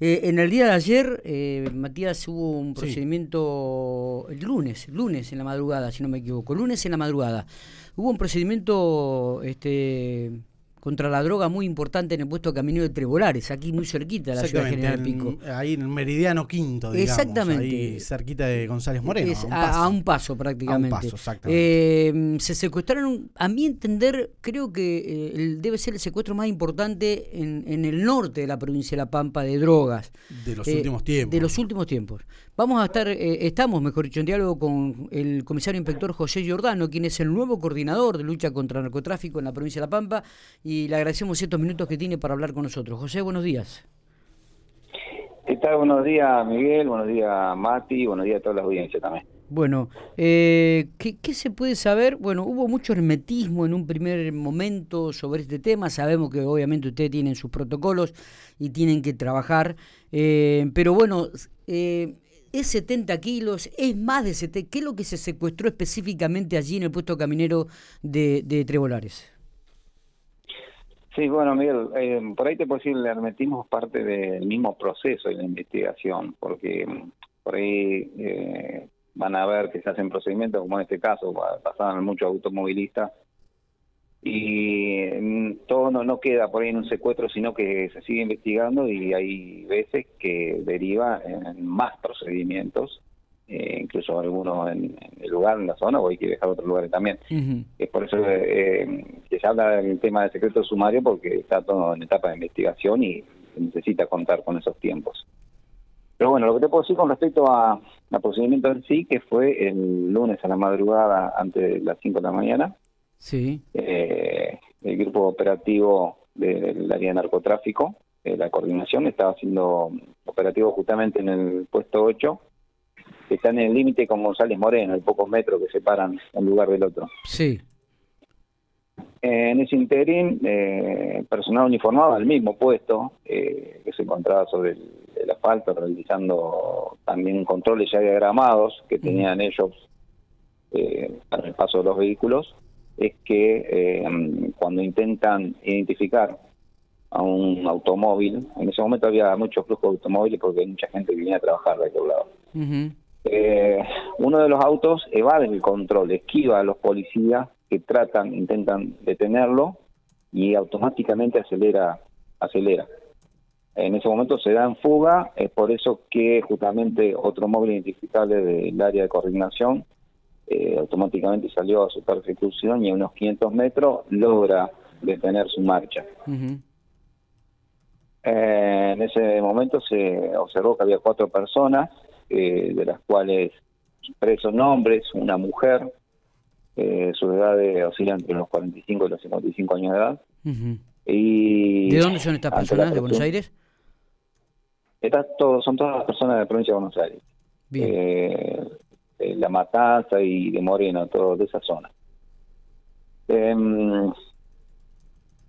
Eh, en el día de ayer, eh, Matías, hubo un procedimiento, el lunes, lunes en la madrugada, si no me equivoco, lunes en la madrugada, hubo un procedimiento este, contra la droga muy importante en el puesto Camino de Trebolares, aquí muy cerquita de la ciudad de General Pico. ahí en el Meridiano Quinto, digamos, Exactamente. Ahí cerquita de González Moreno. a, un paso. prácticamente. A un paso, exactamente. Eh, se secuestraron, a mi entender, creo que eh, debe ser el secuestro más importante en, en, el norte de la provincia de La Pampa de drogas. De los últimos tiempos. De los últimos tiempos. Vamos a estar, eh, estamos, mejor dicho, en diálogo con el comisario inspector José Giordano, quien es el nuevo coordinador de lucha contra el narcotráfico en la provincia de La Pampa, y le agradecemos estos minutos que tiene para hablar con nosotros. José, buenos días. ¿Qué tal? Buenos días, Miguel. Buenos días, Mati. Buenos días a todas las audiencias también. Bueno, eh, ¿qué, ¿qué, se puede saber? Bueno, hubo mucho hermetismo en un primer momento sobre este tema. Sabemos que obviamente ustedes tienen sus protocolos y tienen que trabajar. Eh, pero bueno, eh, es 70 kilos, es más de 70. ¿Qué es lo que se secuestró específicamente allí en el puesto caminero de, de Trebolares? Sí, bueno, Miguel, eh, por ahí te puedo decir, le hermetimos parte del mismo proceso de la investigación, porque mm, por ahí eh, van a ver que se hacen procedimientos, como en este caso, pasaban muchos automovilistas y mm, todo no, no queda por ahí en un secuestro, sino que se sigue investigando y hay veces que deriva en más procedimientos, eh, incluso algunos en, el lugar, en la zona, o hay que dejar otros lugares también. Es por eso eh, que se habla del tema del secreto sumario, porque está todo en etapa de investigación y se necesita contar con esos tiempos. Pero bueno, lo que te puedo decir con respecto a, al procedimiento en sí, que fue el lunes a la madrugada antes de las 5 de la mañana, Sí. Eh, el grupo operativo del área de narcotráfico, eh, la coordinación, estaba haciendo operativo justamente en el puesto 8, que está en el límite con González Moreno, hay pocos metros que separan un lugar del otro. Sí. En ese interín, eh, personal uniformado al mismo puesto, eh, que se encontraba sobre el, el, asfalto, realizando también controles ya diagramados que tenían ellos eh, para el paso de los vehículos, es que eh, cuando intentan identificar a un automóvil, en ese momento había mucho flujo de automóviles porque hay mucha gente que viene a trabajar de aquel lado. eh, uno de los autos evade el control, esquiva a los policías que tratan, intentan detenerlo y automáticamente acelera, acelera. En ese momento se da en fuga, es por eso que justamente otro móvil identificable del área de coordinación eh, automáticamente salió a su persecución y a unos 500 metros logra detener su marcha. Uh -huh. eh, en ese momento se observó que había cuatro personas, eh, de las cuales tres son hombres, una mujer, eh, su edad de, oscila entre los 45 y los 55 años de edad. Uh -huh. y ¿De dónde son estas personas? ¿De Buenos Aires? Estas todo, son todas las personas de la provincia de Buenos Aires. Bien. Eh, de La Matanza y de Moreno, todo de esa zona. Eh,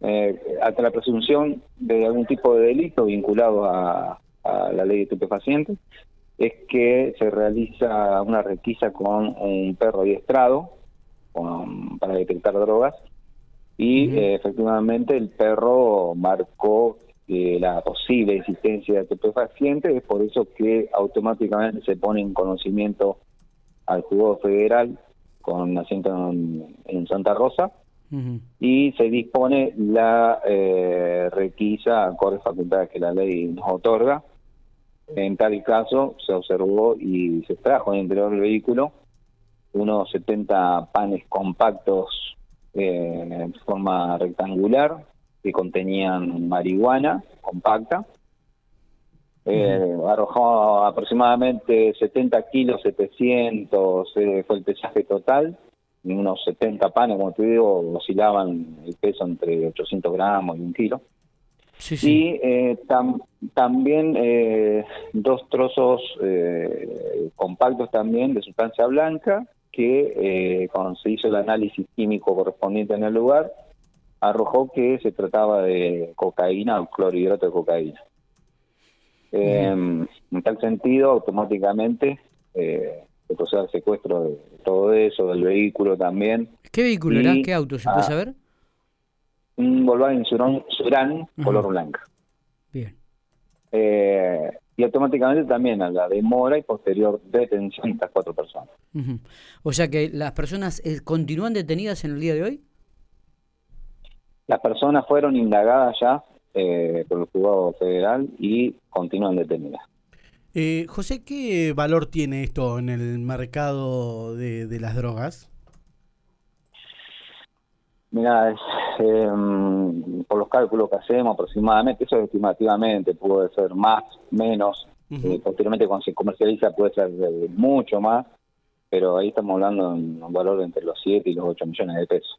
eh, ante la presunción de algún tipo de delito vinculado a, a, la ley de estupefacientes, es que se realiza una requisa con un perro adiestrado con, para detectar drogas y uh -huh. eh, efectivamente el perro marcó eh, la posible existencia de estupefacientes, es por eso que automáticamente se pone en conocimiento al juzgado federal con asiento en, en Santa Rosa Uh -huh. y se dispone la eh, requisa acorde facultades que la ley nos otorga. En tal caso se observó y se extrajo en el interior del vehículo unos 70 panes compactos eh, en forma rectangular que contenían marihuana compacta. Eh, arrojó aproximadamente 70 kilos 700 eh, fue el pesaje total unos 70 panes como te digo oscilaban el peso entre 800 gramos y un kilo sí, sí. y eh, tam, también eh, dos trozos compactos también de sustancia blanca que cuando se hizo el análisis químico correspondiente en el lugar arrojó que se trataba de cocaína o clorhidrato de cocaína eh, en tal sentido, automáticamente eh, se procede al secuestro de todo eso, del vehículo también. ¿Qué vehículo y, era? ¿Qué auto? ¿Se puede saber? Un Volkswagen Surán, Surán uh -huh. color blanca. Bien. Eh, y automáticamente también a la demora y posterior detención de estas cuatro personas. O sea que las personas eh, continúan detenidas en el día de hoy. Las personas fueron indagadas ya eh, por el juzgado federal y continúan detenidas. Eh, José, ¿qué valor tiene esto en el mercado de, las drogas? Mira, em, por los cálculos que hacemos aproximadamente, eso es estimativamente, puede ser más, menos, eh, posteriormente cuando se comercializa puede ser mucho más, pero ahí estamos hablando de un valor entre los 7 y los 8 millones de pesos.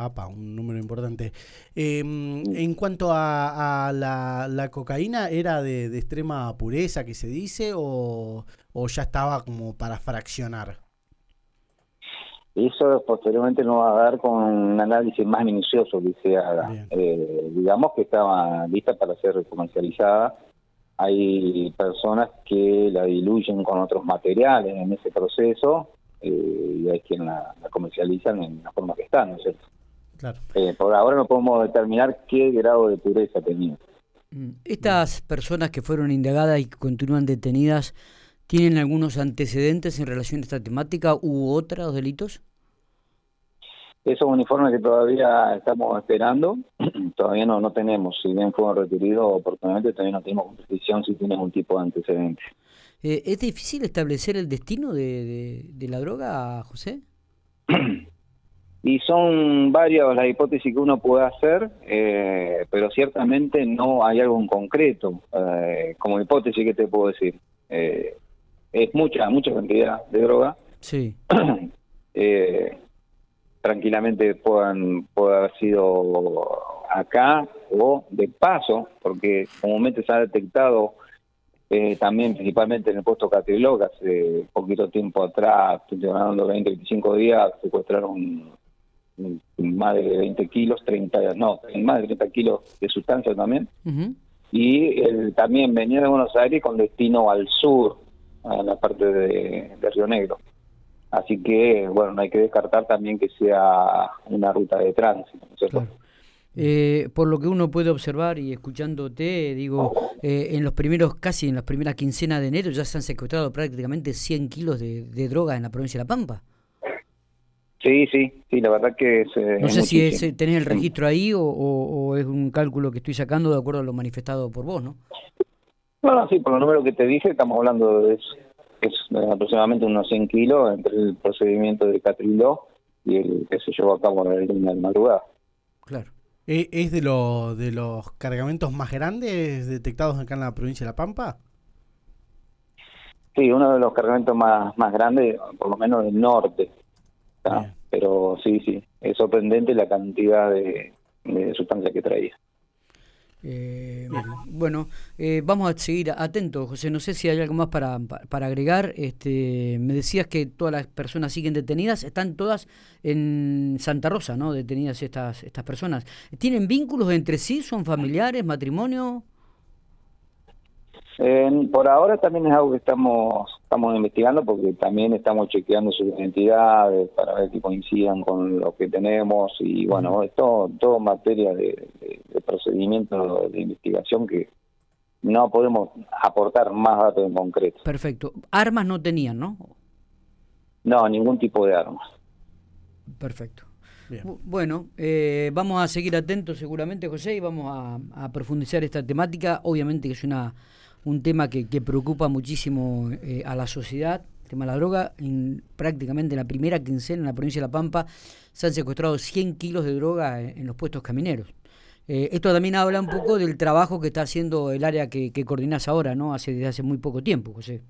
Apa, un número importante. Em, en cuanto a, la, cocaína, ¿era de, extrema pureza que se dice o, ya estaba como para fraccionar? Eso posteriormente nos va a dar con un análisis más minucioso que se haga. Eh, digamos que estaba lista para ser comercializada. Hay personas que la diluyen con otros materiales en ese proceso eh, y hay quien la, la comercializan en la forma que está, ¿no es cierto? Eh, por ahora no podemos determinar qué grado de pureza tenía. Mm. Estas personas que fueron indagadas y que continúan detenidas, ¿tienen algunos antecedentes en relación a esta temática u otros delitos? Esos uniformes que todavía estamos esperando, todavía no, no tenemos. Si bien fueron requeridos oportunamente, todavía no tenemos precisión si tienen un tipo de antecedente. Eh, ¿Es difícil establecer el destino de, de la droga, José? Y son varias las hipótesis que uno puede hacer, eh, pero ciertamente no hay algo en concreto. Eh, como hipótesis, que te puedo decir? Eh, es mucha, mucha cantidad de droga. Sí. tranquilamente puedan, puede haber sido acá o de paso, porque comúnmente se ha detectado también principalmente en el puesto Catrilog, hace poquito tiempo atrás, hablando 20, 25 días, secuestraron más de 20 kilos, 30, no, más de 30 kilos de sustancia también. Y él también venía de Buenos Aires con destino al sur, a la parte de, Río Negro. Así que, bueno, no hay que descartar también que sea una ruta de tránsito. Eh, por lo que uno puede observar y escuchándote, digo, eh, en los primeros, casi en las primeras quincenas de enero ya se han secuestrado prácticamente 100 kilos de, de droga en la provincia de La Pampa. Sí, sí, sí, la verdad que es... no sé si es, tenés el registro ahí o, es un cálculo que estoy sacando de acuerdo a lo manifestado por vos, ¿no? Bueno, sí, por los números que te dije, estamos hablando de es aproximadamente unos 100 kilos entre el procedimiento de Catriló y el que se llevó a cabo en la madrugada. Claro. ¿E, ¿Es de, lo, de los cargamentos más grandes detectados acá en la provincia de La Pampa? Sí, uno de los cargamentos más, más grandes, por lo menos del norte. Pero sí, sí, es sorprendente la cantidad de, sustancia que traía. Eh, bueno, eh, vamos a seguir atentos, José. No sé si hay algo más para, para agregar. Este, me decías que todas las personas siguen detenidas. Están todas en Santa Rosa, ¿no? Detenidas estas, estas personas. ¿Tienen vínculos entre sí? ¿Son familiares? ¿Matrimonio? por ahora también es algo que estamos estamos investigando porque también estamos chequeando sus identidades para ver que coincidan con lo que tenemos y bueno, es todo, todo materia de, procedimiento de investigación que no podemos aportar más datos en concreto. Perfecto. Armas no tenían, ¿no? No, ningún tipo de armas. Perfecto. Bueno, eh, vamos a seguir atentos seguramente, José, y vamos a profundizar esta temática. Obviamente que es una un tema que, que preocupa muchísimo eh, a la sociedad, el tema de la droga. En, prácticamente en la primera quincena en la provincia de La Pampa se han secuestrado 100 kilos de droga en, los puestos camineros. Eh, esto también habla un poco del trabajo que está haciendo el área que, que coordinas ahora, ¿no? Hace, desde hace muy poco tiempo, José.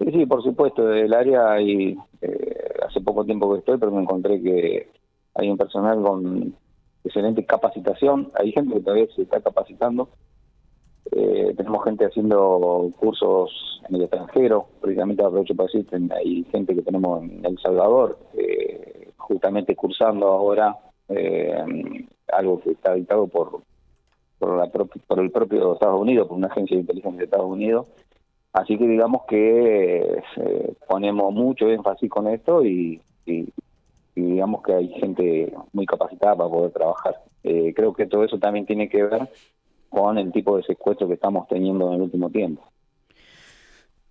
Sí, sí, por supuesto, el área y eh, hace poco tiempo que estoy, pero me encontré que hay un personal con excelente capacitación, hay gente que todavía se está capacitando, eh, tenemos gente haciendo cursos en el extranjero, precisamente aprovecho para decir, hay gente que tenemos en El Salvador, eh, justamente cursando ahora eh, algo que está dictado por por, la por el propio Estados Unidos, por una agencia de inteligencia de Estados Unidos. Así que digamos que ponemos mucho énfasis con esto y, y, digamos que hay gente muy capacitada para poder trabajar. creo que todo eso también tiene que ver con el tipo de secuestro que estamos teniendo en el último tiempo.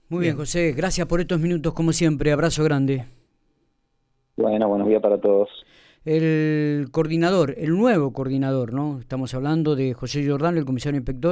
Muy bien, José, gracias por estos minutos como siempre, abrazo grande. Bueno, buenos días para todos. El coordinador, el nuevo coordinador, ¿no? Estamos hablando de José Jordán, el comisario inspector.